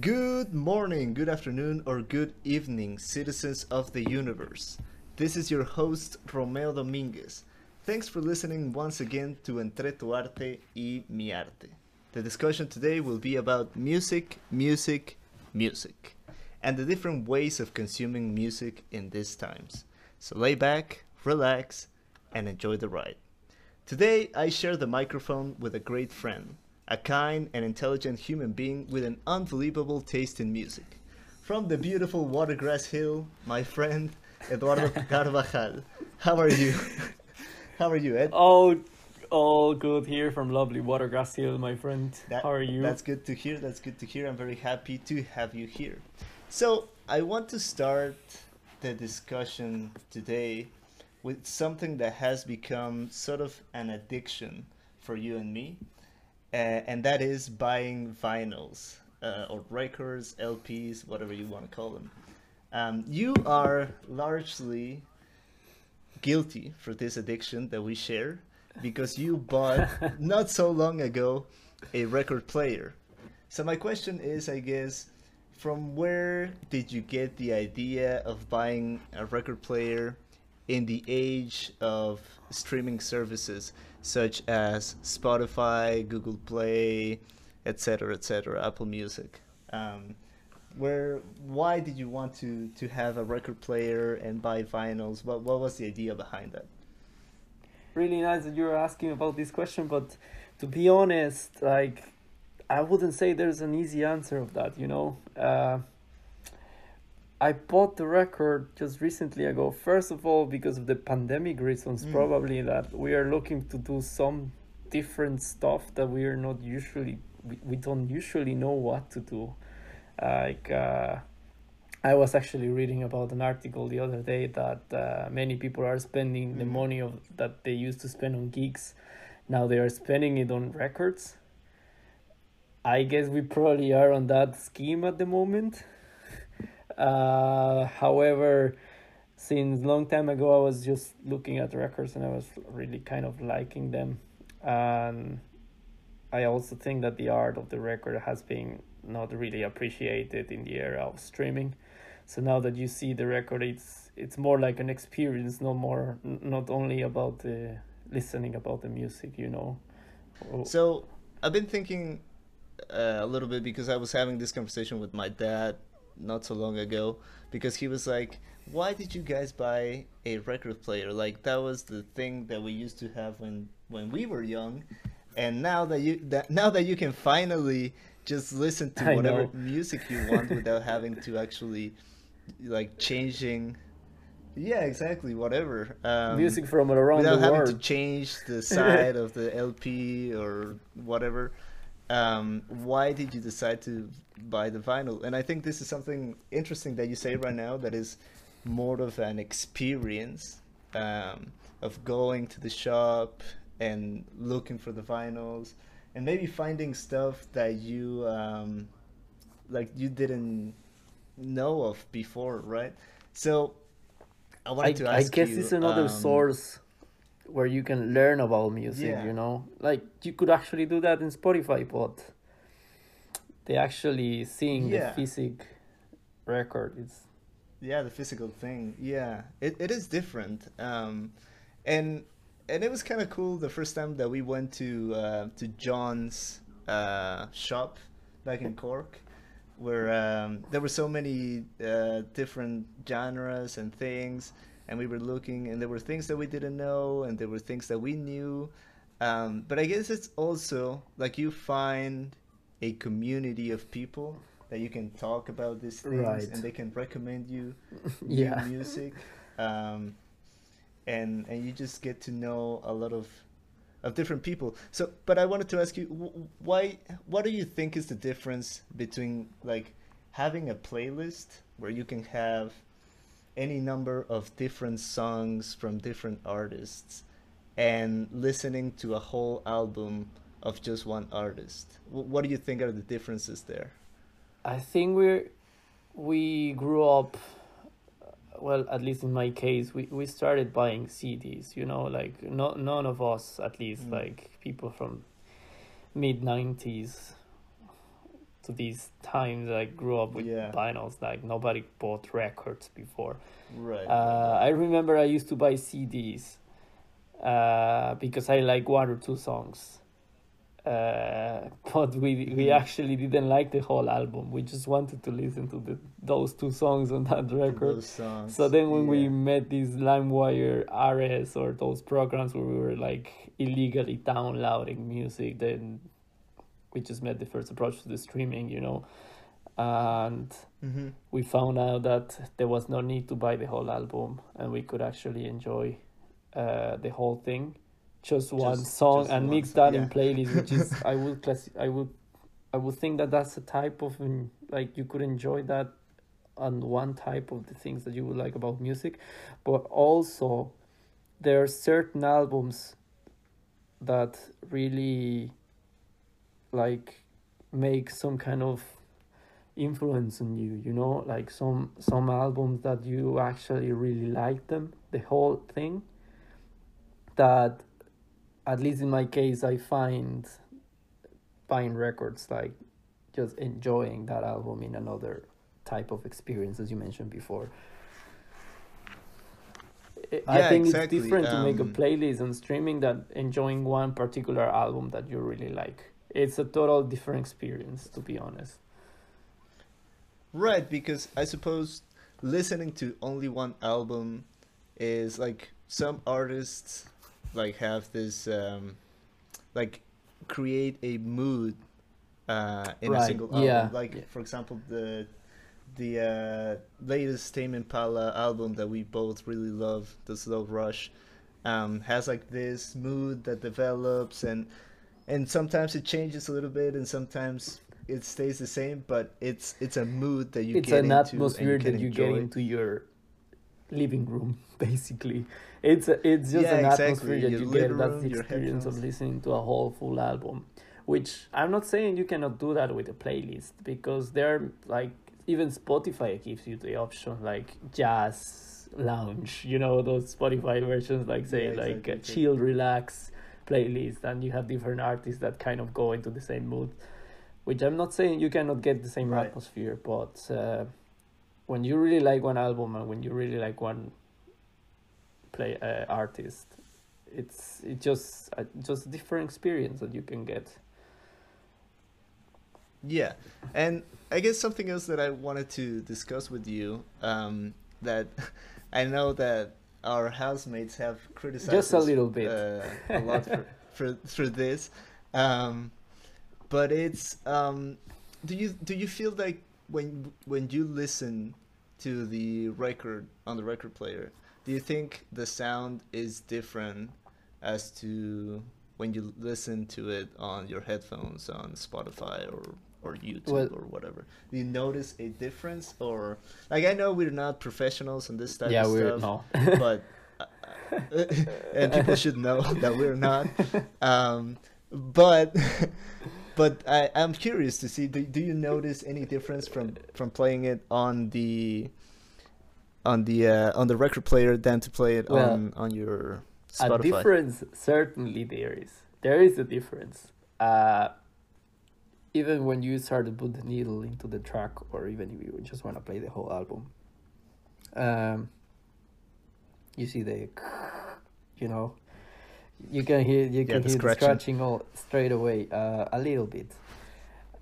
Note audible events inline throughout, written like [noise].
Good morning, good afternoon, or good evening, citizens of the universe. This is your host, Romeo Dominguez. Thanks for listening once again to Entre tu arte y mi arte. The discussion today will be about music, music, music, and the different ways of consuming music in these times. So lay back, relax, and enjoy the ride. Today, I share the microphone with a great friend, a kind and intelligent human being with an unbelievable taste in music. From the beautiful Watergrass Hill, my friend Eduardo [laughs] Carvajal. How are you? [laughs] How are you, Ed? Oh, all good here from lovely Watergrass Hill, my friend. That- How are you? That's good to hear. That's good to hear. I'm very happy to have you here. So, I want to start the discussion today with something that has become sort of an addiction for you and me, and that is buying vinyls uh, or records, LPs, whatever you want to call them. Um, you are largely guilty for this addiction that we share because you [laughs] bought not so long ago a record player. So my question is, I guess, from where did you get the idea of buying a record player in the age of streaming services such as Spotify, Google Play, etc., etc., Apple Music? Um, where why did you want to to have a record player and buy vinyls? What what was the idea behind that? really nice that you're asking about this question, but to be honest, like I wouldn't say there's an easy answer of that. You know, uh, I bought the record just recently ago. First of all, because of the pandemic reasons, Mm. probably that we are looking to do some different stuff that we are not usually we, we don't usually know what to do. Like uh, I was actually reading about an article the other day that uh, many people are spending the Mhm. money of that they used to spend on gigs. Now they are spending it on records. I guess we probably are on that scheme at the moment. Uh, however, since long time ago, I was just looking at records and I was really kind of liking them, and I also think that the art of the record has been not really appreciated in the era of streaming. So now that you see the record, it's it's more like an experience, no more not only about the listening about the music, you know. Oh, So I've been thinking uh, a little bit because I was having this conversation with my dad not so long ago because he was like, "Why did you guys buy a record player? Like that was the thing that we used to have when when we were young, and now that you that now that you can finally just listen to whatever music you want without having to actually like changing." Yeah, exactly. Whatever. Um, music from around without having world. to change the [laughs] side of the LP or whatever. Um, why did you decide to buy the vinyl? And I think this is something interesting that you say right now that is more of an experience um, of going to the shop and looking for the vinyls and maybe finding stuff that you um, like you didn't know of before, right? So I I, wanted to I guess you, it's another um, source where you can learn about music, Yeah. you know? Like you could actually do that in Spotify, but they actually seeing Yeah. the physic record. It's Yeah, the physical thing. Yeah, it, it is different. Um, and and it was kind of cool the first time that we went to uh, to John's uh, shop back in Cork, where um, there were so many uh, different genres and things, and we were looking, and there were things that we didn't know, and there were things that we knew. Um, but I guess it's also like you find a community of people that you can talk about these things, Right. and they can recommend you [laughs] Yeah. music, um, and and you just get to know a lot of of different people. So, but I wanted to ask you, why? What do you think is the difference between like having a playlist where you can have any number of different songs from different artists, and listening to a whole album of just one artist? What do you think are the differences there? I think we're we grew up well at least in my case we, we started buying CDs you know like no, none of us at least Mm. like people from mid 90s to these times I grew up with Yeah. vinyls. Like nobody bought records before. Right. Uh, I remember I used to buy CDs uh, because I like one or two songs. Uh, [laughs] but we we Mhm. actually didn't like the whole album. We just wanted to listen to the those two songs on that record. So then when we yeah. met these LimeWire Ares or those programs where we were like illegally downloading music, then we just made the first approach to the streaming, you know. And Mhm. we found out that there was no need to buy the whole album and we could actually enjoy uh, the whole thing just one Just- song just and one mix song, that yeah. in playlist which is [laughs] i would class i would i would think that that's a type of um, like you could enjoy that on one type of the things that you would like about music but also there are certain albums that really like make some kind of influence on you you know like some some albums that you actually really like them the whole thing that at least in my case i find buying records like just enjoying that album in another type of experience as you mentioned before I- I think exactly, it's different to make a um, playlist and streaming than enjoying one particular album that you really like. It's a total different experience, to be honest. Right, because I suppose listening to only one album is like some artists like have this um like create a mood uh in a single album. yeah, Like yeah. for example the the uh latest Tame Impala album that we both really love, The Slow Rush, um has like this mood that develops and and sometimes it changes a little bit and sometimes it stays the same but it's it's a mood that you it's get an into atmosphere and you can that you get into your living room, [laughs] basically. It's a, it's just Yeah, an exactly. atmosphere that Your you get. That's the experience of listening to a whole full album. Which I'm not saying you cannot do that with a playlist because there, are like even Spotify gives you the option like jazz lounge. You know those Spotify versions, like say Yeah, like exactly, exactly. chill, relax playlist, and you have different artists that kind of go into the same mood. Which I'm not saying you cannot get the same Right. atmosphere, but uh, when you really like one album and when you really like one play uh, artist, it's it just uh, just a different experience that you can get. Yeah, and I guess something else that I wanted to discuss with you, um, that [laughs] I know that our housemates have criticized Just a little bit. uh, a lot for, [laughs] for for this, um, but it's um, do you do you feel like when when you listen to the record on the record player, do you think the sound is different as to when you listen to it on your headphones on Spotify or or YouTube Well- or whatever? Do you notice a difference or like I know we're not professionals on this type yeah, of we're stuff, no. [laughs] but [laughs] uh, and people should know [laughs] that we're not. Um, but but I, I'm curious to see. Do, do you notice any difference from from playing it on the on the uh, on the record player than to play it Well, on on your Spotify? a difference certainly there is. There is a difference. Uh, even when you start to put the needle into the track, or even if you just want to play the whole album, um, you see the, you know, you can hear you can the hear the scratching. scratching all straight away. Uh, a little bit.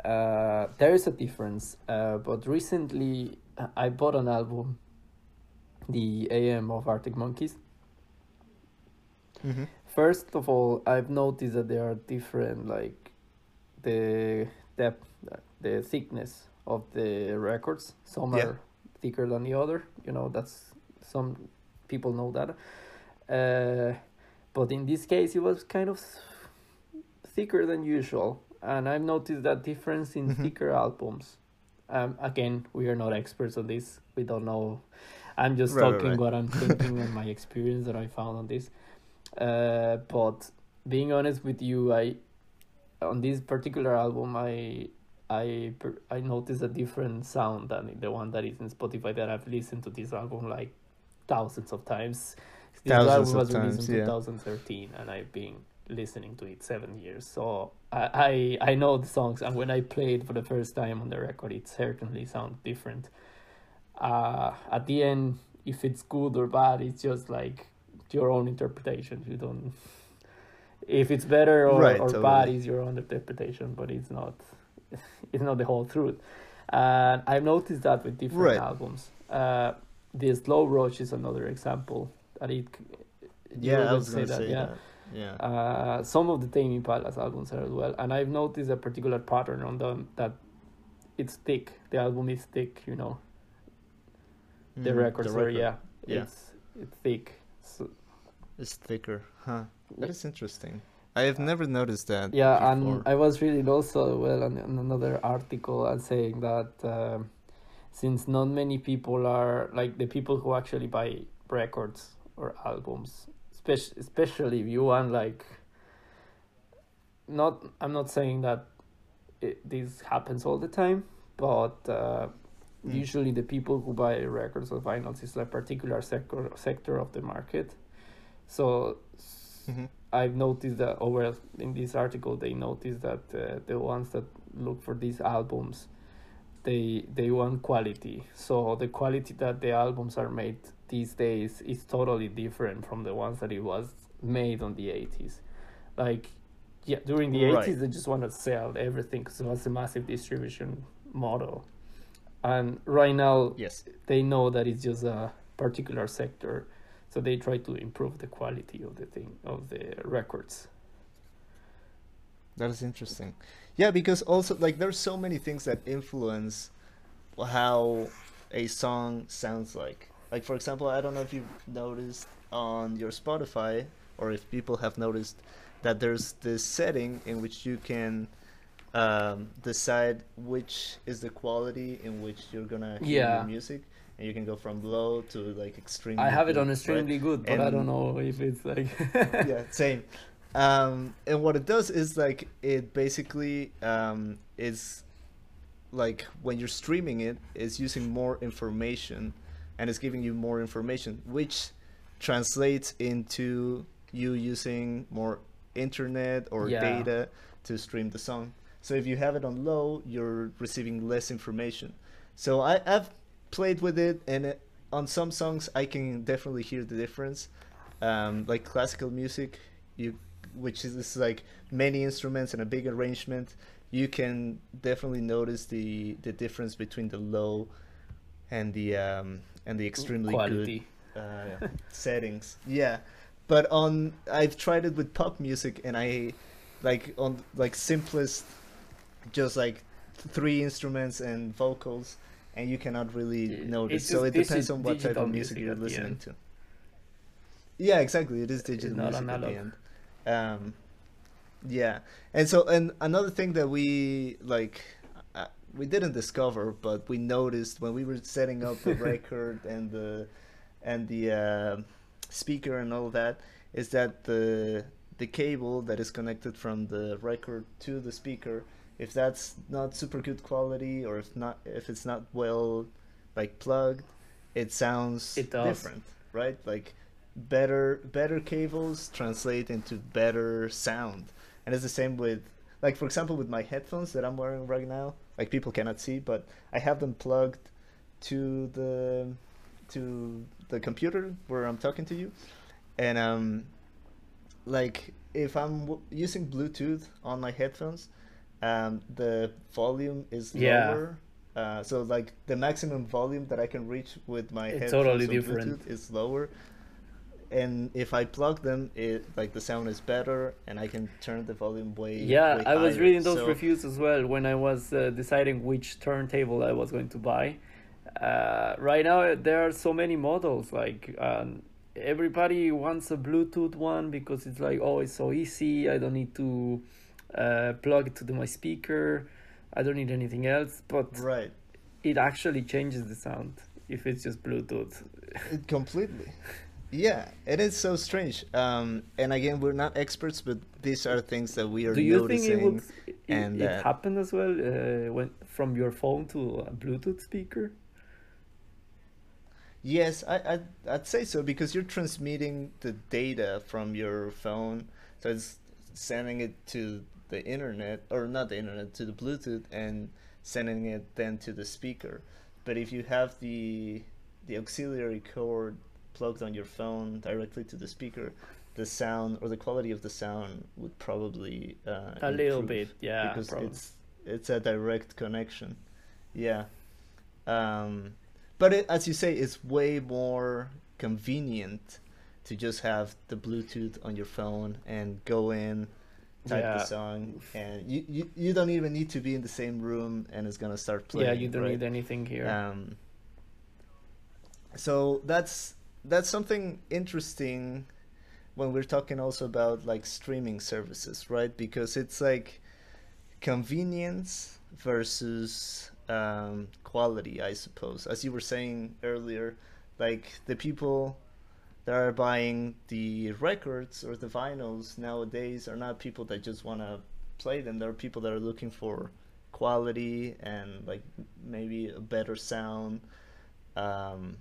Uh, there is a difference. Uh, but recently uh, I bought an album, the AM of Arctic Monkeys. Mhm. First of all, I've noticed that there are different, like the depth, the thickness of the records. Some Yeah. are thicker than the other. You know, that's some people know that. Uh, but in this case, it was kind of thicker than usual, and I've noticed that difference in Mhm. thicker albums. Um, again, we are not experts on this. We don't know. I'm just right, talking right. what I'm thinking and my experience that I found on this. Uh, but being honest with you, I on this particular album, I I I noticed a different sound than the one that is in Spotify that I've listened to this album like thousands of times. This Thousands album was released times, in yeah. 2013, and I've been listening to it seven years. So I, I I know the songs, and when I played it for the first time on the record, it certainly sounds different. Uh, at the end, if it's good or bad, it's just like your own interpretation. You don't. If it's better or, Right, or totally. bad, is your own interpretation, but it's not. [laughs] It's not the whole truth. And I've noticed that with different Right. albums. Uh, the Slow Rush is another example that it. Yeah, I was gonna say, yeah. that. Yeah. Uh, some of the Tame Impala's albums are as well, and I've noticed a particular pattern on them that it's thick. The album is thick, you know. The Mhm, records are record yeah, Yeah. it's it's thick. So, It's thicker, huh? That is interesting. I have never noticed that. yeah, before. and I was reading also well on, on another article and saying that um, since not many people are like the people who actually buy records or albums, especially especially if you want like. Not, I'm not saying that it, this happens all the time, but uh, Mm. usually the people who buy records or vinyls is a particular sector sector of the market. So Mhm. I've noticed that over in this article they noticed that uh, the ones that look for these albums they they want quality. So the quality that the albums are made these days is totally different from the ones that it was made on the 80s. Like yeah, during the Right. 80s they just want to sell everything because it was a massive distribution model. And right now Yes. they know that it's just a particular sector so they try to improve the quality of the thing of the records That is interesting. Yeah, because also like there's so many things that influence how a song sounds like. Like for example, I don't know if you've noticed on your Spotify or if people have noticed that there's this setting in which you can um, decide which is the quality in which you're gonna hear Yeah. your music, and you can go from low to like extremely. i have it good, on right? extremely good but i don't know if it's like [laughs] yeah, same. Um, and what it does is like it basically um, is like when you're streaming it, it's using more information, and it's giving you more information, which translates into you using more internet or Yeah. data to stream the song. So if you have it on low, you're receiving less information. So I, I've played with it, and it, on some songs I can definitely hear the difference. Um, like classical music, you which is, is like many instruments and a big arrangement, you can definitely notice the the difference between the low and the um, and the extremely good uh, [laughs] settings. Yeah, but on I've tried it with pop music and I like on like simplest, just like three instruments and vocals, and you cannot really Yeah, notice. So it depends on what type of music music you're listening to. Yeah, exactly. It is digital music at the end. Um, yeah, and so and another thing that we like uh, we didn't discover, but we noticed when we were setting up the [laughs] record and the and the uh, speaker and all that is that the the cable that is connected from the record to the speaker, if that's not super good quality or if not if it's not well like plugged, it sounds It different, right? Like better better cables translate into better sound. And it's the same with like for example with my headphones that i'm wearing right now like people cannot see but i have them plugged to the to the computer where i'm talking to you. And um like if i'm w- using bluetooth on my headphones um the volume is Yeah. lower uh, so like the maximum volume that I can reach with my It's headphones totally different. Bluetooth is lower, and if I plug them, it like the sound is better, and I can turn the volume way. yeah way i was higher. reading those So- reviews as well when i was uh, deciding which turntable i was going to buy uh, right now there are so many models like um, everybody wants a bluetooth one because it's like oh it's so easy i don't need to uh, plug it to the, my speaker i don't need anything else but Right, it actually changes the sound if it's just bluetooth it completely. Yeah, it is so strange. Um, and again, we're not experts, but these are things that we are do you noticing. think it would it, and it happened as well uh, when from your phone to a bluetooth speaker Yes, I, I'd, I'd say so because you're transmitting the data from your phone, so it's sending it to the internet or not the internet to the Bluetooth and sending it then to the speaker. But if you have the the auxiliary cord plugged on your phone directly to the speaker, the sound or the quality of the sound would probably uh, a little bit, yeah. because probably. it's it's a direct connection. Yeah. Um, but it, as you say, it's way more convenient to just have the Bluetooth on your phone and go in, type Yeah. the song, and you, you you don't even need to be in the same room, and it's gonna start playing. yeah, you don't right? need anything here. Um, so that's that's something interesting when we're talking also about like streaming services, right? Because it's like convenience versus um, quality, I suppose. As you were saying earlier, like the people that are buying the records or the vinyls nowadays are not people that just want to play them. There are people that are looking for quality and like maybe a better sound. Um,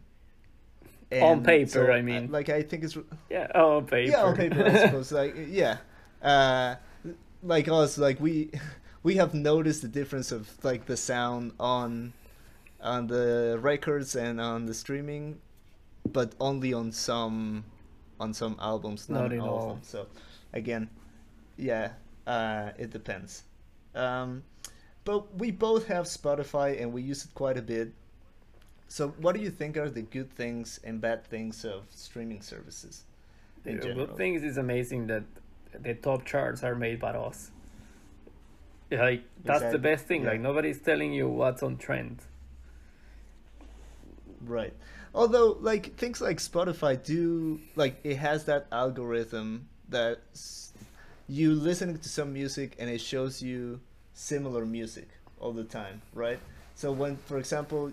On paper, so, I mean. like I think it's yeah, oh, paper. yeah on paper I suppose [laughs] like yeah, uh, like us like we we have noticed the difference of like the sound on on the records and on the streaming, but only on some on some albums, not, Not in all, all. of them. So again, yeah, uh, it depends. Um, but we both have Spotify and we use it quite a bit. So what do you think are the good things and bad things of streaming services? The general? good things is amazing that the top charts are made by us. Like that's the best thing. yeah. Like nobody's telling you what's on trend. Right. Although, like things like Spotify do, like it has that algorithm that you listening to some music and it shows you similar music all the time, right? So when, for example,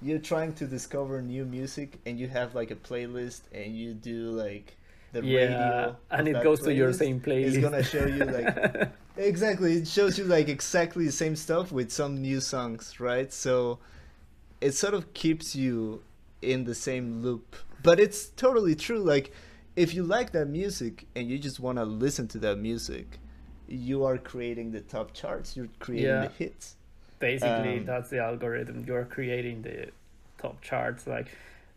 you're trying to discover new music and you have like a playlist and you do like the yeah, radio, and it goes to your same playlist. It's gonna show you like [laughs] Exactly, it shows you like exactly the same stuff with some new songs, right? So it sort of keeps you in the same loop. But it's totally true. Like, if you like that music and you just want to listen to that music, you are creating the top charts. You're creating Yeah. the hits. Basically, Um, that's the algorithm. You're creating the top charts, like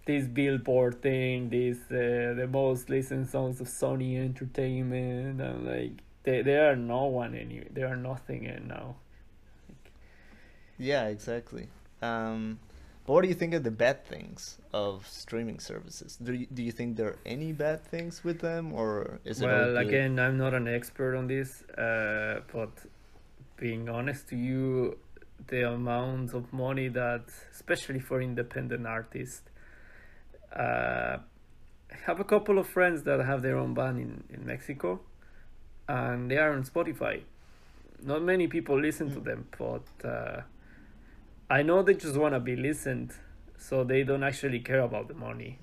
this Billboard thing, this uh, the most listened songs of Sony Entertainment, and like they they are no one any they are nothing in now. Yeah, exactly. Um, what do you think of the bad things of streaming services? Do you, do you think there are any bad things with them, or is it all well, again, I'm not an expert on this, uh, but being honest to you, the amount of money that, especially for independent artists, uh, I have a couple of friends that have their own band in, in Mexico, and they are on Spotify. Not many people listen to Mm. them, but uh, I know they just want to be listened, so they don't actually care about the money.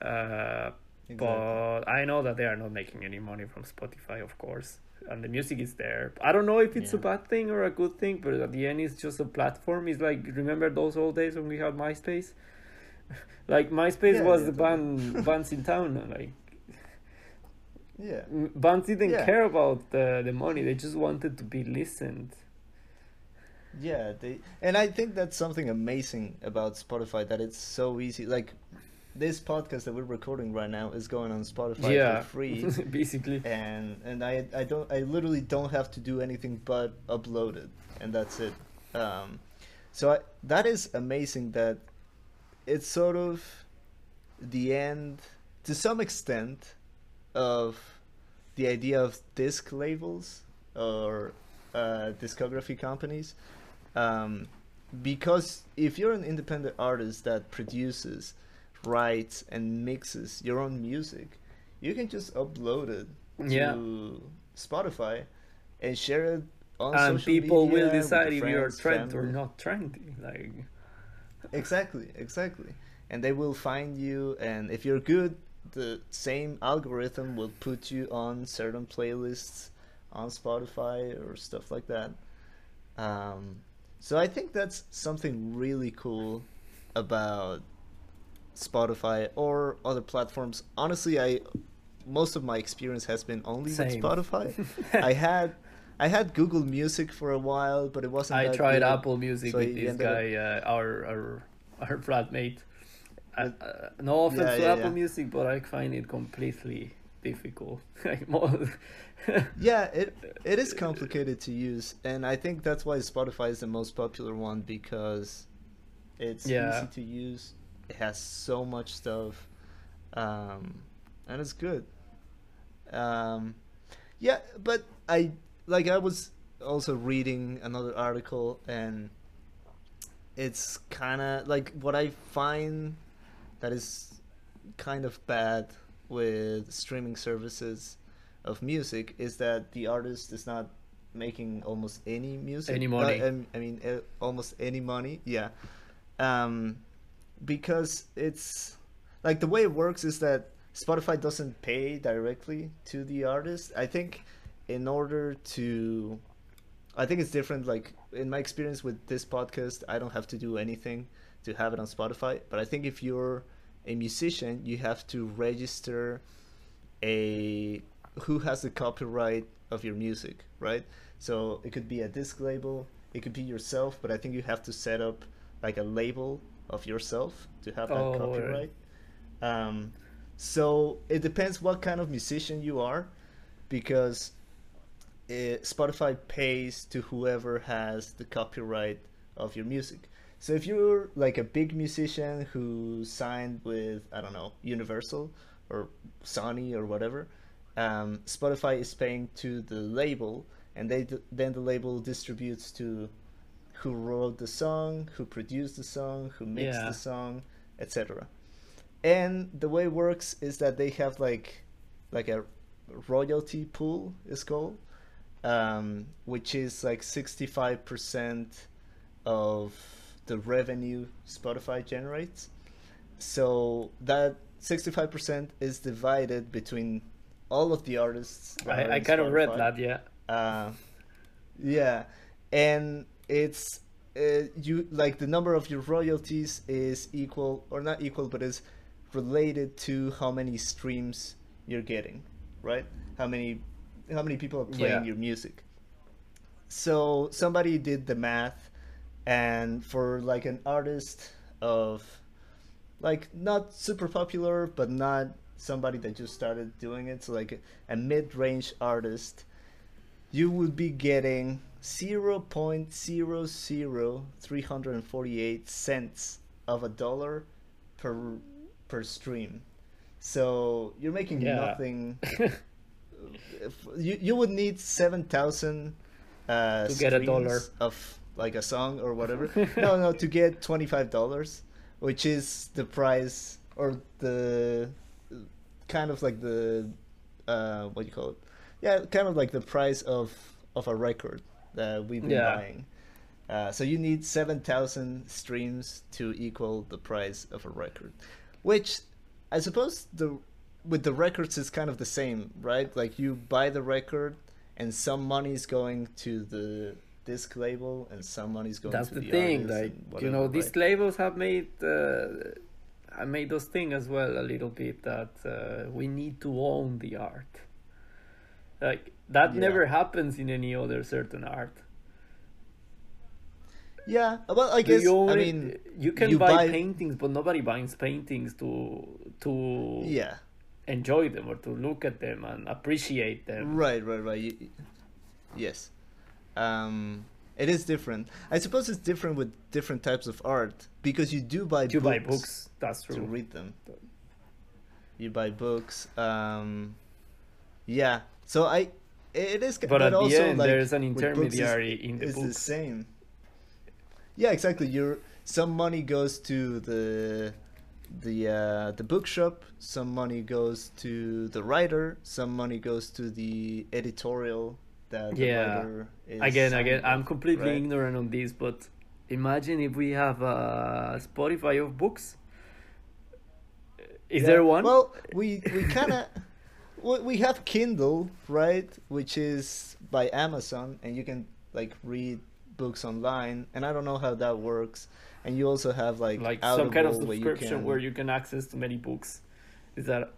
Uh, Exactly. but I know that they are not making any money from Spotify, of course, and the music is there. I don't know if it's a bad thing or a good thing, but at the end, it's just a platform. It's like remember those old days when we had MySpace. [laughs] like MySpace Yeah, was yeah, the band [laughs] bands in town. Like yeah. bands didn't Yeah. care about the the money; they just wanted to be listened. Yeah, they and I think that's something amazing about Spotify that it's so easy. Like this podcast that we're recording right now is going on Spotify yeah, for free, [laughs] basically. and and I I don't I literally don't have to do anything but upload it, and that's it. Um, so I, that is amazing that it's sort of the end to some extent of the idea of disc labels or uh, discography companies um, because if you're an independent artist that produces writes and mixes your own music you can just upload it to Yeah. spotify and share it on And social people will media with decide if you're trend or not trendy. Like Exactly, exactly. And they will find you, and if you're good, the same algorithm will put you on certain playlists on Spotify or stuff like that. Um, so I think that's something really cool about Spotify or other platforms. Honestly, I most of my experience has been only Same. with Spotify. [laughs] I had I had Google Music for a while, but it wasn't. I tried good. Apple Music So with this ended up- guy, uh, our our our flatmate. Uh, uh, no offense Yeah, to yeah, Apple yeah. Music, but I find it completely difficult. [laughs] Yeah, it it is complicated to use, and I think that's why Spotify is the most popular one because it's Yeah. easy to use. It has so much stuff, um, and it's good. Um, yeah, but I like I was also reading another article, and it's kind of like what I find that is kind of bad with streaming services of music is that the artist is not making almost any music. Any money. Uh, I mean uh, almost any money yeah. Um because it's like the way it works is that Spotify doesn't pay directly to the artist. I think in order to I think it's different like in my experience with this podcast I don't have to do anything to have it on Spotify but I think if you're a musician you have to register a who has the copyright of your music, right? So it could be a disc label, it could be yourself, but I think you have to set up like a label of yourself to have that Oh, copyright. Um, so it depends what kind of musician you are, because it, Spotify pays to whoever has the copyright of your music. So if you're like a big musician who signed with I don't know Universal or Sony or whatever, um, Spotify is paying to the label, and they d- then the label distributes to who wrote the song, who produced the song, who mixed Yeah. the song, etc. And the way it works is that they have like like a royalty pool is called, um, which is like sixty five percent of the revenue Spotify generates. So that 65% is divided between all of the artists. I, I in kind of read that, yeah. Uh, yeah, and it's uh, you like the number of your royalties is equal or not equal, but is related to how many streams you're getting, right? How many how many people are playing Yeah. your music. So somebody did the math, and for like an artist of like not super popular, but not somebody that just started doing it, so like a, a mid-range artist, you would be getting 0.00348 cents of a dollar per per stream. So you're making Yeah. nothing. [laughs] you you would need seven thousand uh, To get a dollar. of like a song or whatever. [laughs] no, no, to get twenty five dollars, which is the price or the kind of like the uh, what do you call it? Yeah, kind of like the price of of a record that we've been Yeah. buying. Uh, so you need seven thousand streams to equal the price of a record, which I suppose the with the records is kind of the same, right? Like you buy the record, and some money is going to the disc label, and some money is going That's to the, the thing. Like you know, whatever, these right? labels have made uh, have made those thing as well a little bit that uh, we need to own the art. Like that Yeah. never happens in any other certain art. Yeah, well, I guess own I mean you can you buy, buy- paintings, but nobody buys paintings to to yeah, enjoy them or to look at them and appreciate them. right, right, right. You, yes, um, it is different. I suppose it's different with different types of art because you do buy You books buy books. That's to read them. You buy books. Um, yeah. So I, it is. But, at the also, end, like, there's an books is- intermediary in the is the same. Yeah, exactly. Your some money goes to the the uh, the bookshop. Some money goes to the writer. Some money goes to the editorial that the Yeah. writer is. again again i'm completely right? ignorant on this but imagine if we have a spotify of books is Yeah, there one Well, we we kind of we have Kindle, right, which is by Amazon, and you can like read books online. And I don't know how that works. And you also have like like some kind of Audible where you subscription can- where you can access to many books is that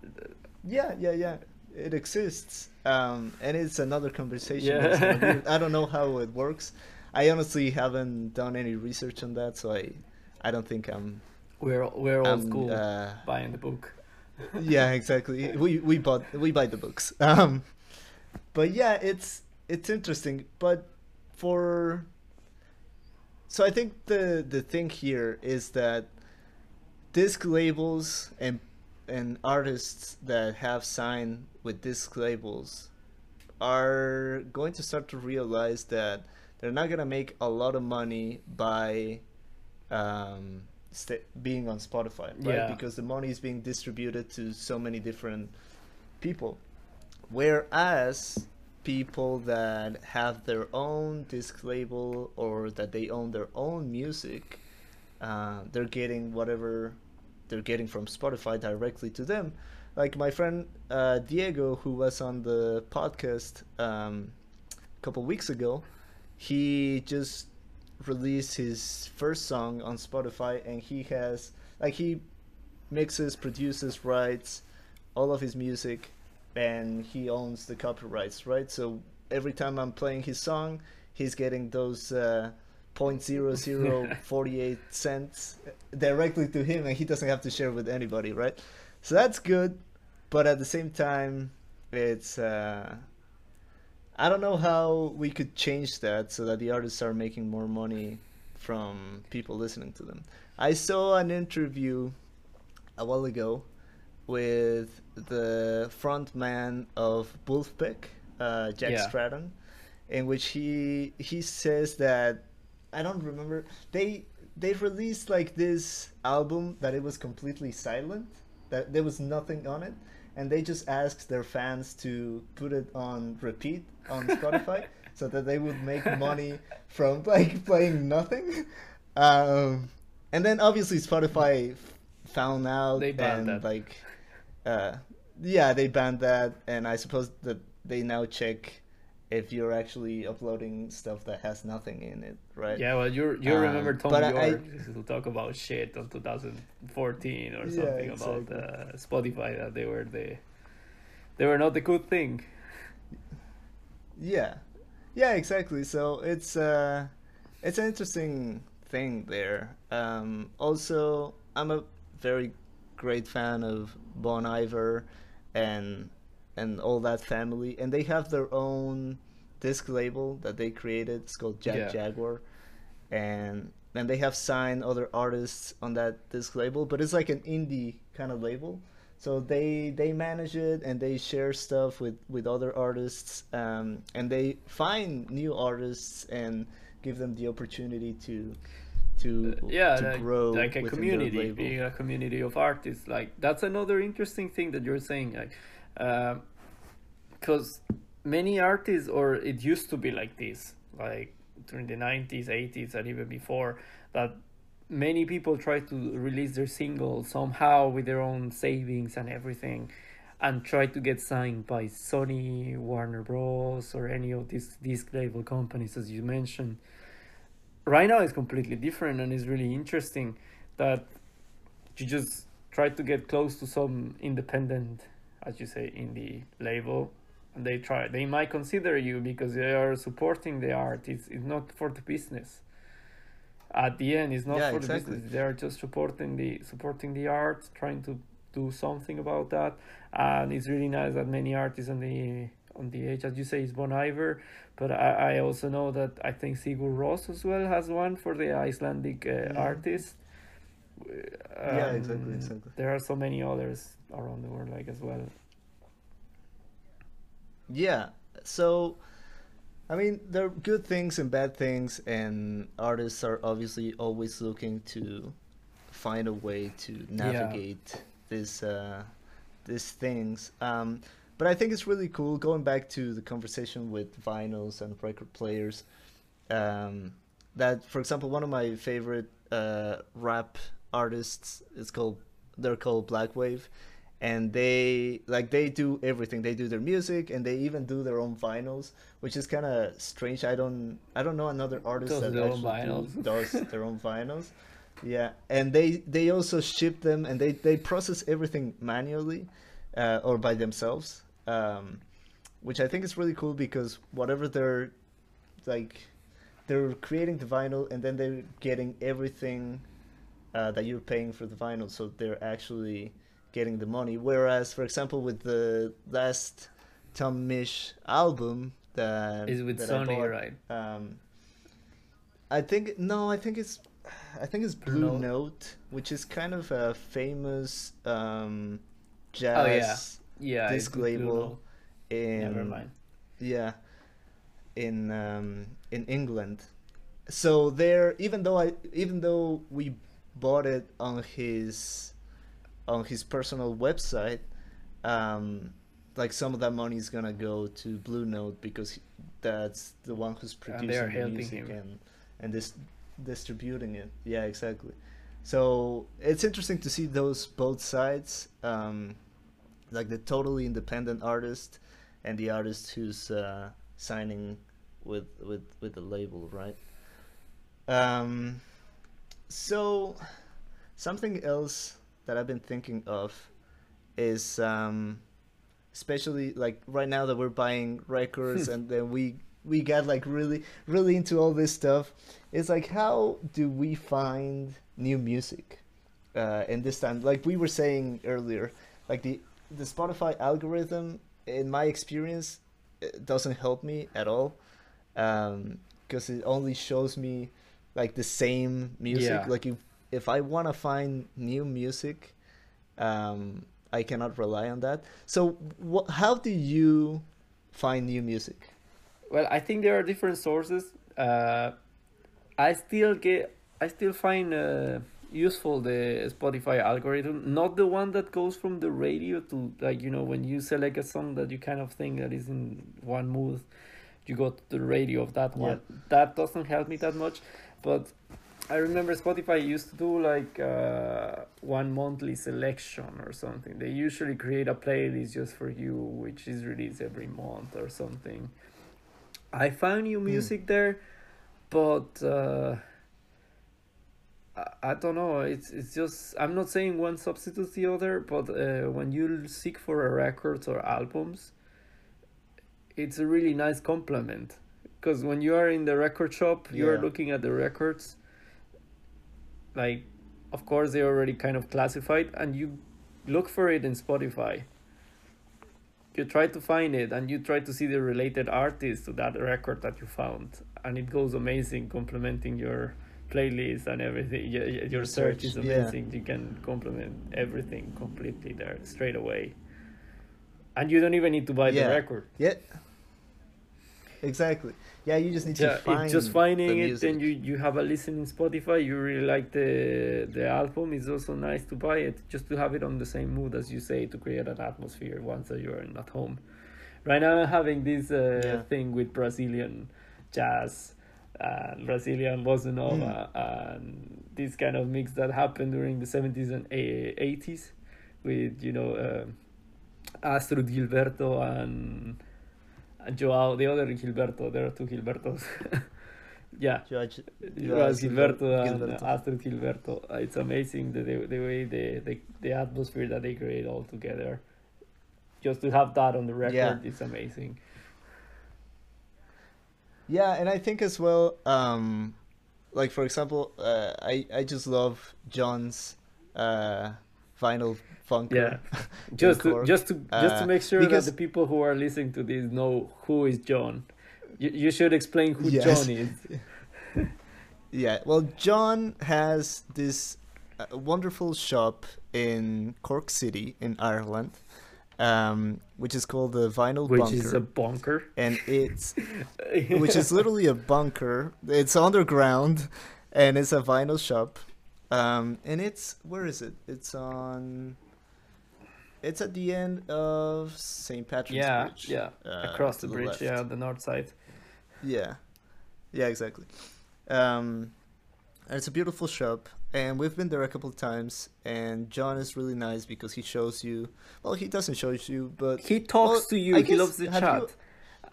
Yeah, yeah, yeah. it exists, um, and it's another conversation. Yeah. [laughs] I don't know how it works. I honestly haven't done any research on that, so I, I don't think I'm. We're we're old I'm, school uh, buying the book. [laughs] yeah, exactly. [laughs] We we bought we buy the books. Um, but yeah, it's it's interesting. But for so I think the the thing here is that disc labels and and artists that have signed with disc labels are going to start to realize that they're not gonna make a lot of money by um, st- being on Spotify, right? Yeah. Because the money is being distributed to so many different people. Whereas people that have their own disc label or that they own their own music, uh, they're getting whatever they're getting from Spotify directly to them. Like my friend uh, Diego, who was on the podcast um, a couple weeks ago, he just released his first song on Spotify, and he has like he mixes, produces, writes all of his music, and he owns the copyrights, right? So every time I'm playing his song, he's getting those uh, [laughs] 0.0048 cents directly to him, and he doesn't have to share with anybody, right? So that's good, but at the same time, it's uh, I don't know how we could change that so that the artists are making more money from people listening to them. I saw an interview a while ago with the front man of Vulfpeck, uh, Jack Yeah. Stratton, in which he he says that I don't remember they they released like this album that it was completely silent, that there was nothing on it, and they just asked their fans to put it on repeat on Spotify [laughs] so that they would make money from like playing nothing. Um, and then obviously Spotify found out They banned and that. like uh, yeah, they banned that, and I suppose that they now check if you're actually uploading stuff that has nothing in it, right? Yeah, well, you you Um, remember Tom but I- to talk about shit on 2014 or Yeah, something about uh, Spotify that they were the they were not the good thing. Yeah, yeah, exactly. So it's uh, it's an interesting thing there. Um, also, I'm a very great fan of Bon Iver and and all that family, and they have their own disc label that they created. It's called Jack Yeah. Jaguar, and and they have signed other artists on that disc label, but it's like an indie kind of label. So they they manage it and they share stuff with with other artists, um, and they find new artists and give them the opportunity to to Uh, yeah, to like, grow like a community, being a community of artists. Like that's another interesting thing that you're saying. Like, Uh, because many artists, or it used to be like this, like during the '90s, '80s, and even before, that many people try to release their single somehow with their own savings and everything. And try to get signed by Sony, Warner Bros, or any of these disc label companies, as you mentioned right now it's completely different and it's really interesting that you just try to get close to some independent as you say in the label and they try they might consider you because they are supporting the art it's, it's not for the business at the end it's not Yeah, for exactly. the business they are just supporting the supporting the art trying to do something about that and it's really nice that many artists on the on the age as you say is Bon Iver but I, I also know that I think Sigur Rós as well has one for the Icelandic uh, Mhm. artist. Yeah, exactly, Um, exactly. There are so many others around the world, like as well. Yeah. So, I mean, there are good things and bad things, and artists are obviously always looking to find a way to navigate this uh, these things. Um, but I think it's really cool going back to the conversation with vinyls and record players. Um, that, for example, one of my favorite uh, rap artists is called they're called Black Wave, and they like they do everything. They do their music and they even do their own vinyls, which is kind of strange. I don't I don't know another artist Does that their own actually do- does [laughs] their own vinyls. Yeah, and they they also ship them and they they process everything manually uh, or by themselves. um, which I think is really cool because whatever they're like, they're creating the vinyl and then they're getting everything uh, that you're paying for the vinyl, so they're actually getting the money. Whereas, for example, with the last Tom Misch album that Is with that Sony, bought, right? Um, I think no, I think it's I think it's Blue Note? Note, which is kind of a famous um, Oh, yeah. jazz Yeah, disc label in Never mind. yeah in um, in England. So there, even though I even though we bought it on his on his personal website, um, like some of that money is gonna go to Blue Note because he- that's the one who's producing the music him. and and dis- distributing it. Yeah, exactly. So it's interesting to see those both sides, um, like the totally independent artist and the artist who's uh, signing with with with the label, right? Um, so something else that I've been thinking of is um, especially like right now that we're buying records [laughs] and then we we got like really really into all this stuff. It's like how do we find new music? Uh, in this time, like we were saying earlier, like the the Spotify algorithm, in my experience, it doesn't help me at all, because it only shows me like the same music. Yeah. Like if if I want to find new music, um, I cannot rely on that. So, how do you find new music? Well, I think there are different sources. Uh, I still get, I still find uh, useful the Spotify algorithm, not the one that goes from the radio to like you know when you select a song that you kind of think that is in one mood, you go to the radio of that one. That doesn't help me that much, but I remember Spotify used to do like uh, one monthly selection or something. They usually create a playlist just for you, which is released every month or something. I found new Hmm. music there, but uh, I, I don't know. It's it's just I'm not saying one substitutes the other, but uh, when you seek for a records or albums, it's a really nice complement. Because when you are in the record shop, you are looking at the records. Like, of course, they're already kind of classified, and you look for it in Spotify you try to find it and you try to see the related artist to that record that you found and it goes amazing complementing your playlist and everything your, your search is search, yeah. amazing you can complement everything completely there straight away and you don't even need to buy Yeah. the record Yeah, exactly. Yeah, you just need yeah, to find just finding it then music. you you have a listen in spotify you really like the the album it's also nice to buy it just to have it on the same mood as you say to create an atmosphere once that you're at home right now i'm having this uh, Yeah. thing with brazilian jazz and brazilian bossa nova Mm. and this kind of mix that happened during the 70s and 80s with you know uh, Astrud gilberto and and Joao, the other Gilberto, there are two Gilbertos. [laughs] yeah, Joao Gilberto and Gilberto. Astrud Gilberto. Uh, It's amazing the, the, the way the, the, the atmosphere that they create all together. Just to have that on the record, Yeah. it's amazing. Yeah, and I think as well, um, like for example, uh, I I just love John's uh, vinyl funker. Yeah, [laughs] just to, just to just to Uh, make sure because- that the people who are listening to this know who is John. You, you should explain who Yes. John is. [laughs] Yeah, well, John has this uh, wonderful shop in Cork City in Ireland, um, which is called the Vinyl Which Bunker, is a bonker. and it's [laughs] which is literally a bunker. It's underground, and it's a vinyl shop. Um, and it's where is it? It's on. It's at the end of St. Patrick's yeah, Bridge. yeah, uh, across the bridge, left. yeah, the north side. Yeah, yeah, exactly. Um, and it's a beautiful shop, and we've been there a couple of times. And John is really nice because he shows you. Well, he doesn't show you, but He talks Well, to you. I he loves the chat. you-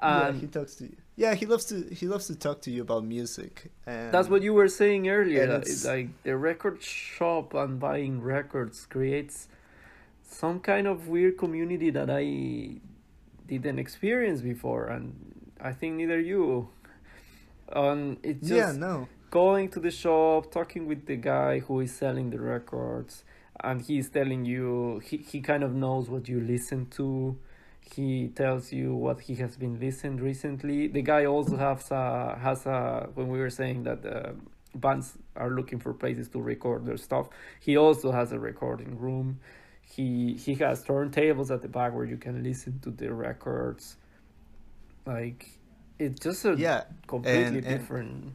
yeah, he talks to you. Yeah, he loves to. He loves to talk to you about music. And That's what you were saying earlier. like the record shop and buying records creates some kind of weird community that I didn't experience before, and I think neither you. Um, it's just yeah, no. going to the shop, talking with the guy who is selling the records, and he's telling you he, he kind of knows what you listen to. He tells you what he has been listening recently. The guy also has a has a when we were saying that uh, bands are looking for places to record their stuff. He also has a recording room. He he has turntables at the back where you can listen to the records. Like it's just a Yeah, completely and- and- different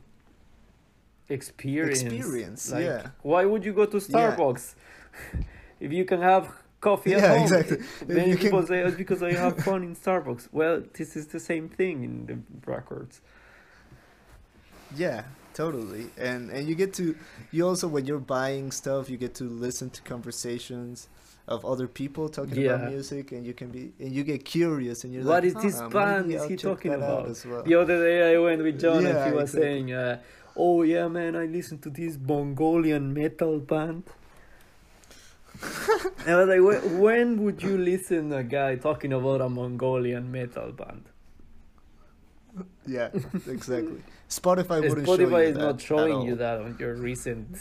experience. Experience, Like, yeah. Why would you go to Starbucks [laughs] if you can have coffee at home? exactly. Then [laughs] You people can- say it's because I have fun in Starbucks. Well, this is the same thing in the records. Yeah, totally. And and you get to you also when you're buying stuff, you get to listen to conversations of other people talking Yeah. about music and you can be and you get curious and you're What like is this "Huh, band is he talking about?" well. The other day I went with John and he was exactly. saying, uh, "Oh yeah, man, I listen to this Mongolian metal band." [laughs] and I was like, "Wh- "When would you listen to a guy talking about a Mongolian metal band?" Yeah, exactly. Spotify wouldn't show Spotify you is that not showing you that on your recent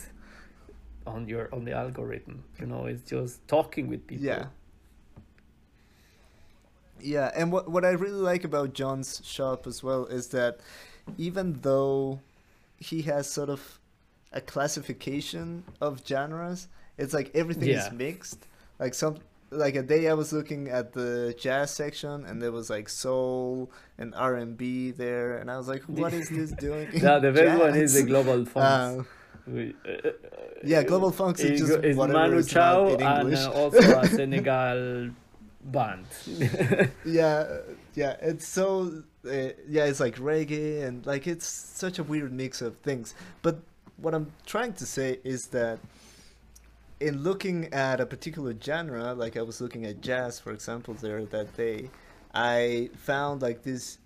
on your on the algorithm. You know, it's just talking with people. Yeah. Yeah, and what what I really like about John's shop as well is that even though he has sort of a classification of genres, it's like everything Yeah. is mixed. Like some like a day I was looking at the jazz section and there was like soul and R and B there and I was like, what is this [laughs] doing? in Yeah, the best one is the global funks. Uh, We- uh, yeah, global funks is is, just is whatever Manu is not Chao in and uh, also a [laughs] Senegal band. [laughs] yeah yeah it's so uh, yeah it's like reggae and like it's such a weird mix of things but what i'm trying to say is that in looking at a particular genre like i was looking at jazz for example there that day i found like this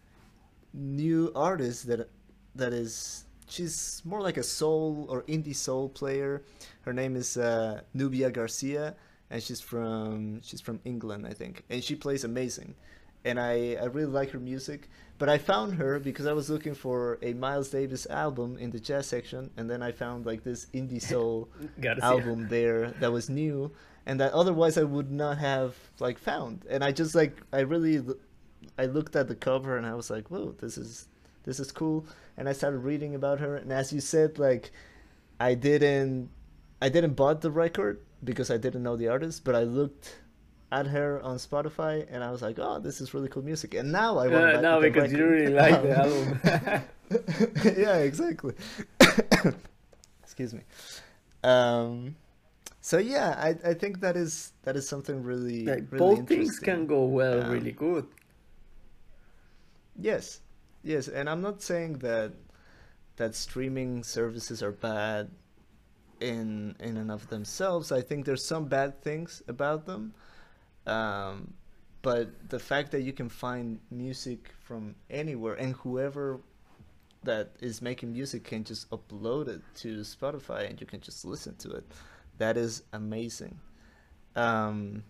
new artist that that is she's more like a soul or indie soul player. Her name is uh, Nubya garcia and she's from she's from England, I think, and she plays amazing, and I I really like her music. But I found her because I was looking for a Miles Davis album in the jazz section, and then I found like this indie soul [laughs] album there that was new, and that otherwise I would not have like found. And I just like I really I looked at the cover and I was like, whoa, this is this is cool. And I started reading about her, and as you said, like I didn't I didn't bought the record because I didn't know the artist, but I looked at her on Spotify and I was like, oh, this is really cool music. And now I want Uh, to no, because you really like the album. [laughs] yeah, exactly. [coughs] Excuse me. Um, so yeah, I I think that is that is something really like really both things can go well, Um, really good. Yes, yes, and I'm not saying that that streaming services are bad in in and of themselves. I think there's some bad things about them, um, but the fact that you can find music from anywhere and whoever that is making music can just upload it to Spotify and you can just listen to it. That is amazing. Um,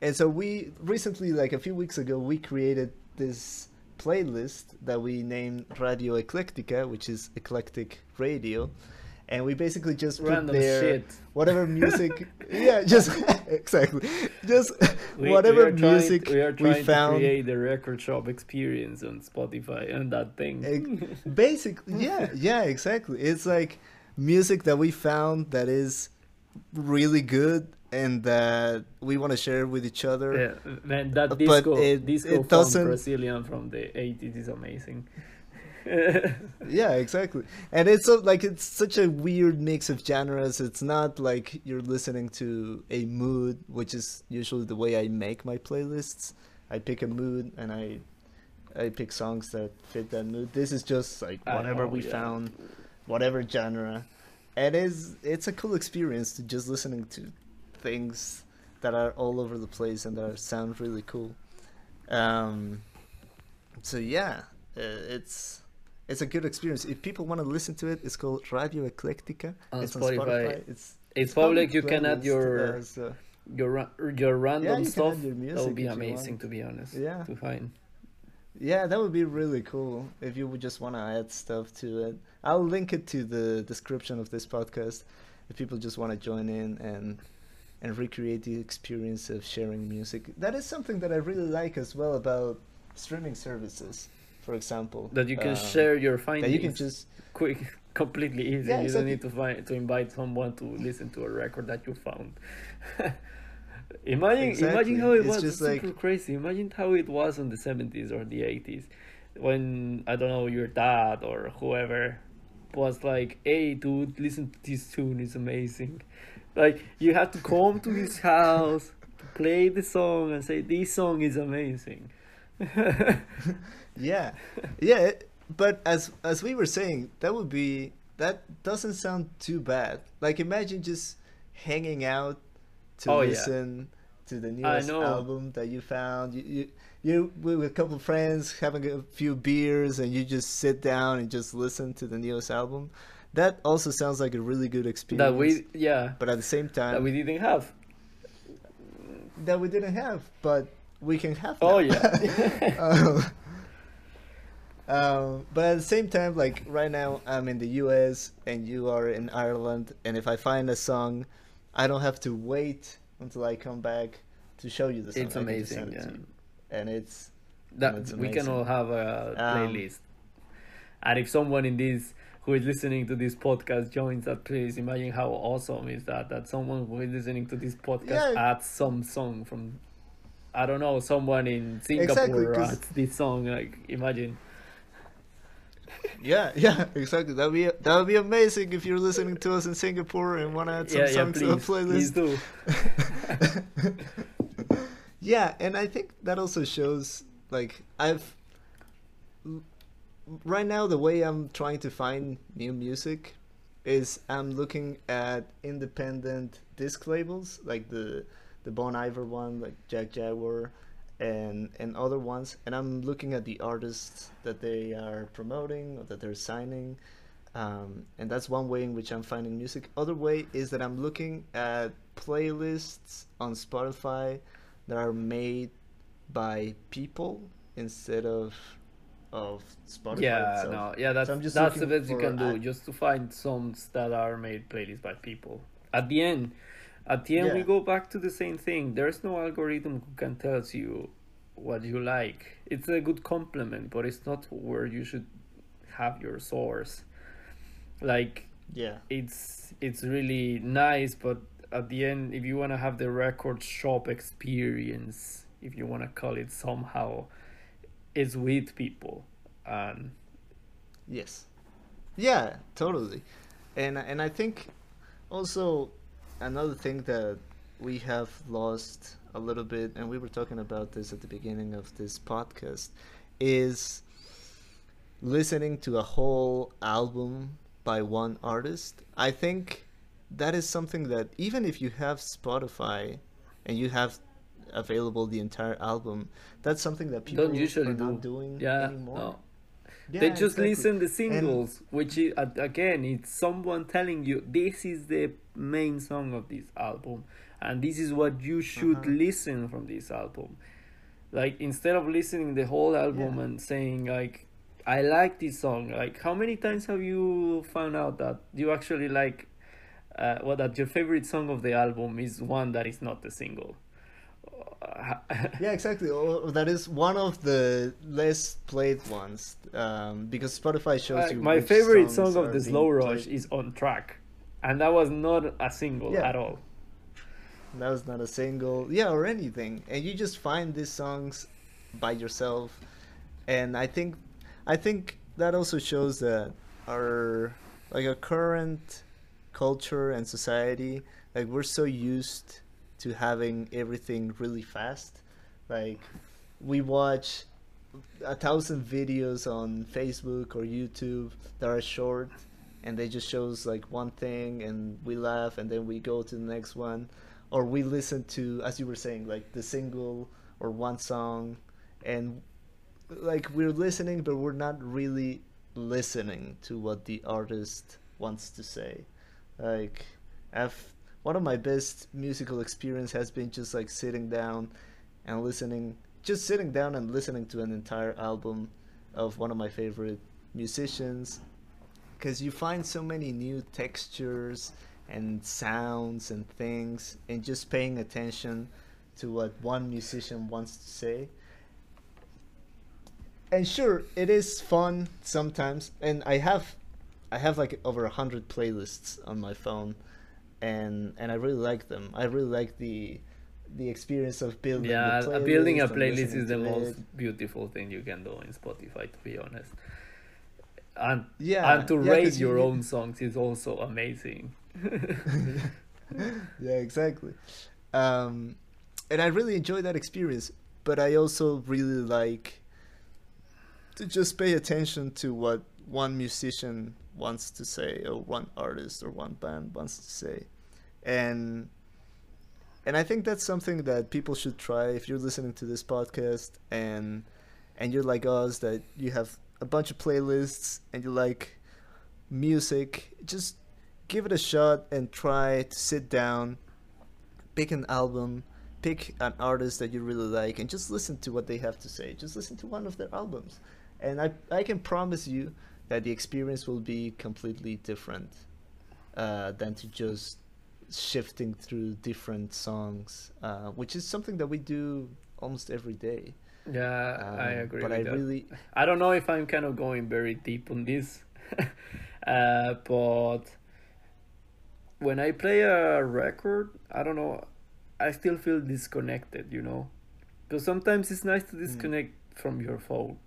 and so we recently, like a few weeks ago, we created this playlist that we named Radio Eclectica, which is eclectic radio. And we basically just put Random there shit. whatever [laughs] music. yeah, just [laughs] exactly, just We, whatever we are trying, we are trying to found. create the record shop experience on Spotify and that thing. [laughs] Basically yeah yeah exactly it's like music that we found that is really good and that we want to share with each other Yeah, man, that But disco, it- disco it doesn't- Brazilian from the 80s is amazing. [laughs] yeah exactly. And it's so like it's such a weird mix of genres. It's not like you're listening to a mood which is usually the way i make my playlists. I pick a mood and i i pick songs that fit that mood. This is just like whatever know, we yeah. found whatever genre. It is it's a cool experience to just listening to things that are all over the place and that sound really cool. Um so yeah uh, it's it's a good experience if people want to listen to it it's called radio eclectica On it's Spotify. it's It's public, you can add your uh, your your random you can stuff your that would be amazing to be honest Yeah. to find Yeah, that would be really cool if you would just want to add stuff to it. I'll link it to the description of this podcast if people just want to join in and and recreate the experience of sharing music. That is something that I really like as well about streaming services, for example. that you can Um, share your findings that you can just quick [laughs] completely easy Yeah, you exactly. don't need to find to invite someone to listen to a record that you found [laughs] imagine Exactly. imagine how it It's was just super like- crazy imagine how it was in the 70s or the 80s when i don't know your dad or whoever was like hey dude listen to this tune it's amazing like you had to come to his [laughs] house to play the song and say this song is amazing yeah. [laughs] Yeah it- but as as we were saying that would be that doesn't sound too bad. Like imagine just hanging out to Oh, yeah. listen to the newest album that you found. You, you you with a couple of friends having a few beers and you just sit down and just listen to the newest album. That also sounds like a really good experience that we yeah. But at the same time that we didn't have. That we didn't have but we can have oh yeah. [laughs] Um, um, but at the same time, like right now, I'm in the U.S. and you are in Ireland, and if I find a song, I don't have to wait until I come back to show you the song. it's I can just amazing it yeah and it's that That's we can all have a Um, playlist and if someone in this who is listening to this podcast joins that please imagine how awesome is that that someone who is listening to this podcast Yeah. adds some song from i don't know someone in singapore Exactly, adds this song like imagine yeah, yeah, exactly. That'd be that would be amazing if you're listening to us in Singapore and want to add some yeah yeah songs to the please please playlist. do [laughs] yeah, and I think that also shows like I've right now the way I'm trying to find new music is I'm looking at independent disc labels like the the Bon Iver one like Jagjaguwar and and other ones and I'm looking at the artists that they are promoting or that they're signing um, and that's one way in which I'm finding music. Other way is that I'm looking at playlists on Spotify that are made by people instead of of Spotify yeah itself. no yeah that's I'm just that's the best you can do a- just to find songs that are made playlists by people at the end at the end we go back to the same thing. There's no algorithm who can tell you what you like. It's a good compliment but it's not where you should have your source. Like Yeah, it's it's really nice but at the end if you want to have the record shop experience if you want to call it somehow it's with people. And yes, yeah, totally, and and I think also another thing that we have lost a little bit, and we were talking about this at the beginning of this podcast, is listening to a whole album by one artist. I think that is something that even if you have Spotify and you have available the entire album, that's something that people don't usually are do not doing yeah anymore. no. Yeah, they just exactly. listen the singles which is again it's someone telling you this is the main song of this album and this is what you should Uh-huh. listen from this album like instead of listening the whole album Yeah. and saying like i like this song like how many times have you found out that you actually like uh, well that your favorite song of the album is one that is not the single [laughs] Yeah, exactly. That is one of the less played ones um, because Spotify shows Like, you. my favorite song of the slow rush played. is on track and that was not a single Yeah. at all That was not a single, yeah, or anything, and you just find these songs by yourself, and I think, I think that also shows that our like our current culture and society, like we're so used to having everything really fast, like we watch a thousand videos on Facebook or YouTube that are short and they just shows like one thing and we laugh and then we go to the next one. Or we listen to as you were saying like the single or one song and like we're listening but we're not really listening to what the artist wants to say. Like I've one of my best musical experience has been just like sitting down and listening, just sitting down and listening to an entire album of one of my favorite musicians, because you find so many new textures and sounds and things, and just paying attention to what one musician wants to say. And sure, it is fun sometimes, and I have, I have like over a hundred playlists on my phone, and and I really like them. I really like the the experience of building. Yeah, the building a playlist playlist is the most it. beautiful thing you can do in Spotify, to be honest. And Yeah, and to yeah, rate you your need- own songs is also amazing. [laughs] yeah, exactly. Um, and I really enjoy that experience, but I also really like to just pay attention to what one musician wants to say, or one artist or one band wants to say, and and I think that's something that people should try if you're listening to this podcast and and you're like us that you have a bunch of playlists and you like music just give it a shot and try to sit down pick an album pick an artist that you really like and just listen to what they have to say. Just listen to one of their albums. And i i can promise you that the experience will be completely different uh, than to just shifting through different songs uh, which is something that we do almost every day Yeah, I Um, agree but i that. really I don't know if I'm kind of going very deep on this, [laughs] uh, but when I play a record, I don't know, I still feel disconnected, you know, because sometimes it's nice to disconnect from your phone.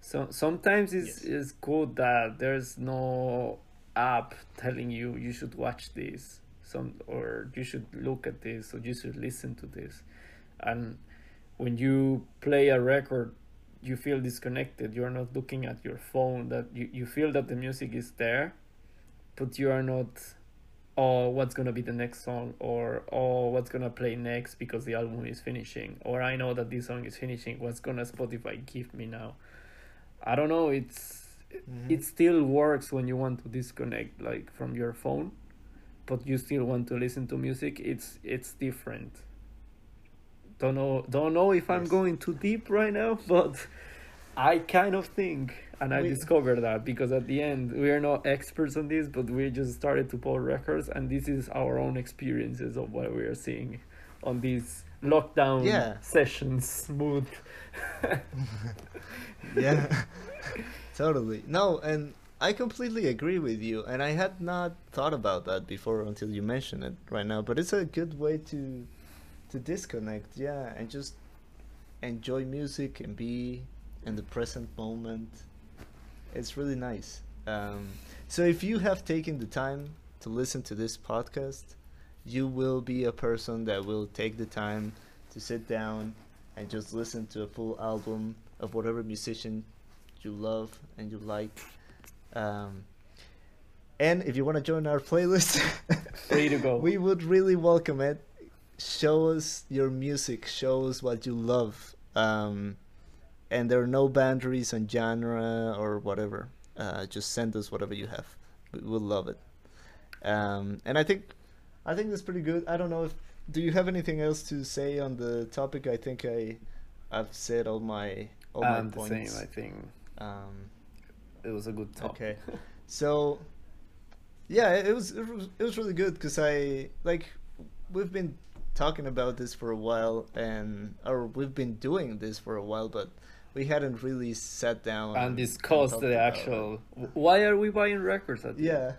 So sometimes it's Yes. it's good that there's no app telling you you should watch this, some or you should look at this or you should listen to this, and when you play a record you feel disconnected. You're not looking at your phone that you, you feel that the music is there but you are not oh what's gonna be the next song? or oh what's gonna play next because the album is finishing or i know that this song is finishing. What's gonna spotify give me now i don't know it's Mhm. it still works when you want to disconnect like from your phone but you still want to listen to music it's it's different don't know don't know if i'm going too deep right now [laughs] but i kind of think and i We- discovered that because at the end we are not experts on this but we just started to pull records and this is our own experiences of what we are seeing on these lockdown Yeah. sessions smooth. [laughs] [laughs] Yeah. Totally. No and i completely agree with you and i had not thought about that before until you mentioned it right now but it's a good way to to disconnect yeah and just enjoy music and be in the present moment. It's really nice. Um, so if you have taken the time to listen to this podcast you will be a person that will take the time to sit down and just listen to a full album of whatever musician you love and you like. Um, and if you want to join our playlist, [laughs] Free to go. we would really welcome it. Show us your music, show us what you love. Um, and there are no boundaries on genre or whatever. Uh, just send us whatever you have. We will love it. Um, and I think, I think that's pretty good. I don't know if do you have anything else to say on the topic? I think I, I've said all my all my and the same i think Um, it was a good talk okay, so yeah, it was it was, it was really good because I like we've been talking about this for a while and or we've been doing this for a while, but we hadn't really sat down and discuss talked the about it. actual why are we buying records at Yeah.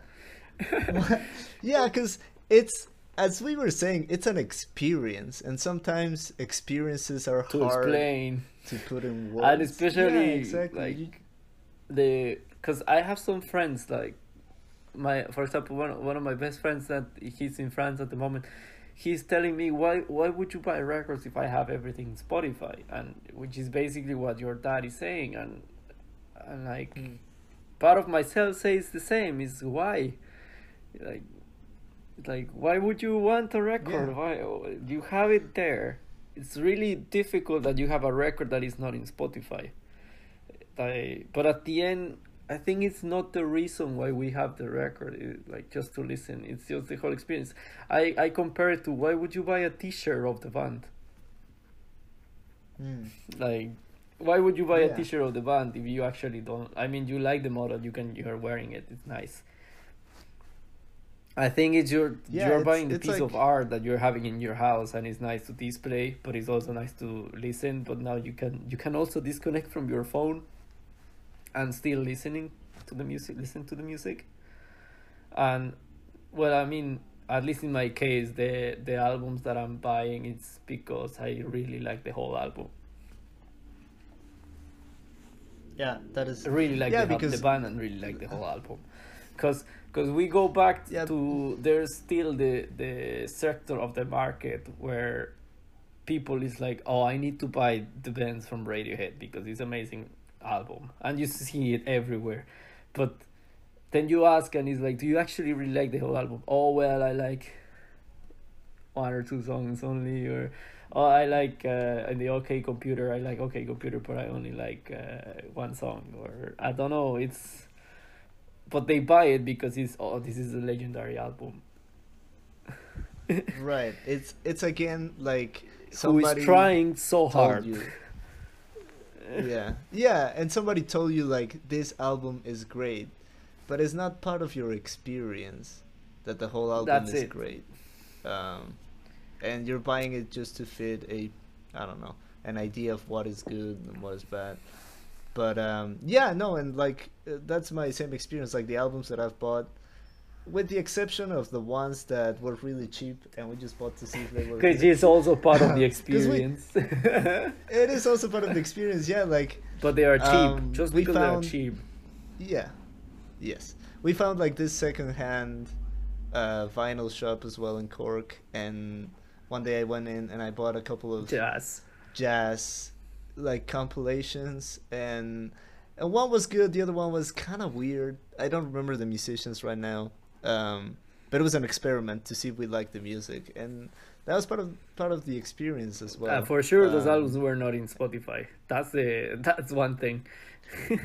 [laughs] yeah, because it's as we were saying, it's an experience, and sometimes experiences are hard to hard explain to put in [laughs] words. and especially yeah, exactly. like the because i have some friends like my for example one, one of my best friends that he's in france at the moment he's telling me why why would you buy records if i have everything in spotify and which is basically what your dad is saying and and like Mm. part of myself says the same is why like like why would you want a record Yeah. why you have it there it's really difficult that you have a record that is not in spotify I, but at the end I think it's not the reason why we have the record, it, like just to listen. It's just the whole experience. I, I compare it to why would you buy a T-shirt of the band? Mm. Like, why would you buy Yeah. a T-shirt of the band if you actually don't? I mean, you like the model, you can you're wearing it. It's nice. I think it's your Yeah, you're it's- buying the it's piece of art that you're having in your house, and it's nice to display, but it's also nice to listen. But now you can you can also disconnect from your phone, and still listening to the music, listen to the music. And well, I mean, at least in my case, the the albums that I'm buying, it's because I really like the whole album. Yeah, that is. I really like Yeah, the, because- the band and really like the whole album because because we go back Yeah. to there's still the the sector of the market where people is like oh i need to buy the Bends from radiohead because it's amazing album. And you see it everywhere. But then you ask and it's like do you actually really like the whole album? Oh well i like one or two songs only or oh i like uh in the okay computer i like okay computer but i only like uh, one song or i don't know it's but they buy it because it's oh this is a legendary album [laughs] Right. It's it's again like who somebody is trying so hard you. [laughs] yeah, yeah, and somebody told you like this album is great, but it's not part of your experience that the whole album That's is it. great. Um, and you're buying it just to fit a, I don't know, an idea of what is good and what is bad. But um, yeah, no, and like uh, that's my same experience. Like the albums that I've bought, with the exception of the ones that were really cheap and we just bought to see if they were. [laughs] because it's also part of the [laughs] 'Cause we- experience [laughs] It is also part of the experience. Yeah, like but they are cheap Um, just because found- they are cheap Yeah. Yes. We found like this secondhand uh, vinyl shop as well in Cork, and one day I went in and I bought a couple of jazz jazz like compilations, and and one was good, the other one was kind of weird. I don't remember the musicians right now, um, but it was an experiment to see if we liked the music, and that was part of part of the experience as well. uh, for sure those Um, albums were not in spotify that's the that's one thing [laughs]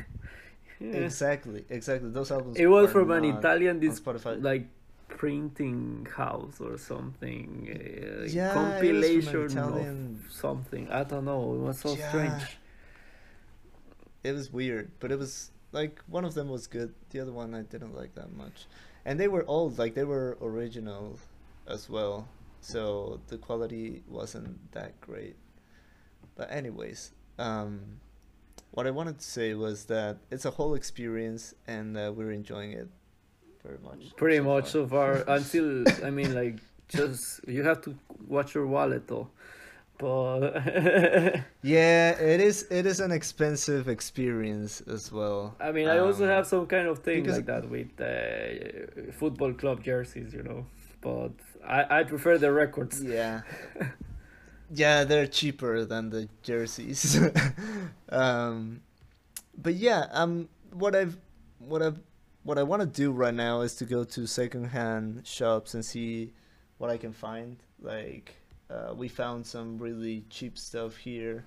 Yeah. Exactly, exactly. Those albums. it was from an italian dis- Spotify. like printing house or something uh, Yeah, it was from an compilation Italian- of something i don't know it was so Yeah. strange it was weird, but it was like one of them was good. The other one I didn't like that much, and they were old, like they were original as well, so the quality wasn't that great. But anyways, um, what I wanted to say was that it's a whole experience, and uh, we're enjoying it very much. pretty so much far. so far [laughs] until i mean like just you have to watch your wallet though but [laughs] Yeah, it is. It is an expensive experience as well. i mean i also Um, have some kind of thing like that with uh, football club jerseys you know but i i prefer the records Yeah. [laughs] yeah, they're cheaper than the jerseys. um, but yeah, um, what I've, what I've, what I want to do right now is to go to secondhand shops and see what I can find. Like, uh, we found some really cheap stuff here,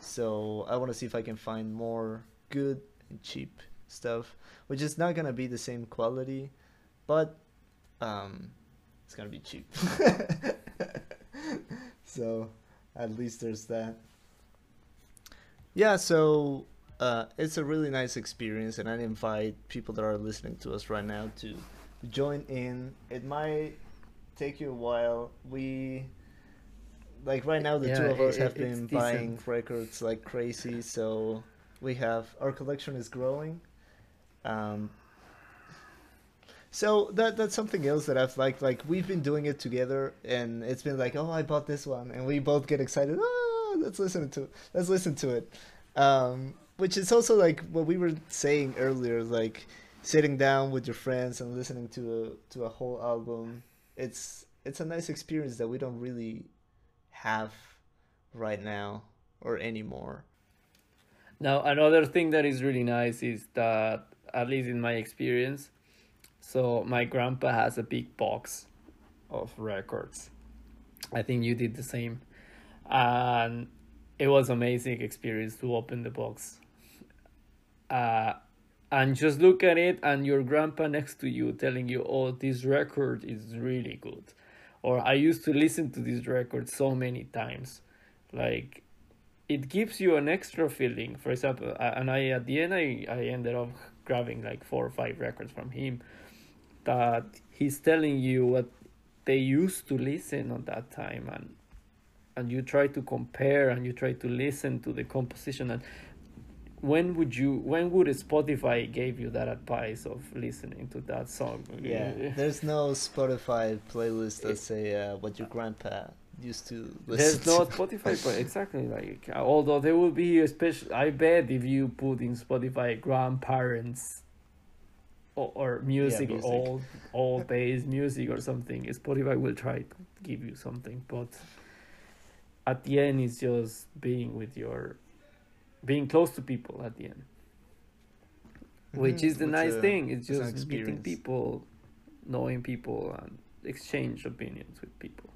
so I want to see if I can find more good and cheap stuff, which is not gonna be the same quality, but um, it's gonna be cheap. [laughs] so at least there's that. Yeah, so uh, it's a really nice experience, and I invite people that are listening to us right now to join in. It might take you a while. We like right now the two of us it- have been buying records like crazy, so we have our collection is growing. Um, so that that's something else that I've liked. Like we've been doing it together, and it's been like, oh, I bought this one, and we both get excited. Oh, let's listen to it. let's listen to it. Um, which is also like what we were saying earlier, like sitting down with your friends and listening to a to a whole album. It's it's a nice experience that we don't really have right now or anymore. Now, another thing that is really nice is that, at least in my experience, so my grandpa has a big box of records. I think you did the same. And it was amazing experience to open the box. Uh, and just look at it and your grandpa next to you telling you oh this record is really good. Or i used to listen to this record so many times. Like it gives you an extra feeling. For example and i at the end i, I ended up grabbing like four or five records from him that he's telling you what they used to listen at that time. And and you try to compare and you try to listen to the composition and when would you when would spotify give you that advice of listening to that song yeah there's no spotify playlist that say uh, what your grandpa used to listen. there's no spotify [laughs] but exactly like although there will be a special i bet if you put in spotify grandparents or, or music, yeah, music. old old days music or something spotify will try to give you something but at the end it's just being with your being close to people at the end. Which mm-hmm. is the nice a, thing. it's just meeting people knowing people and exchange opinions with people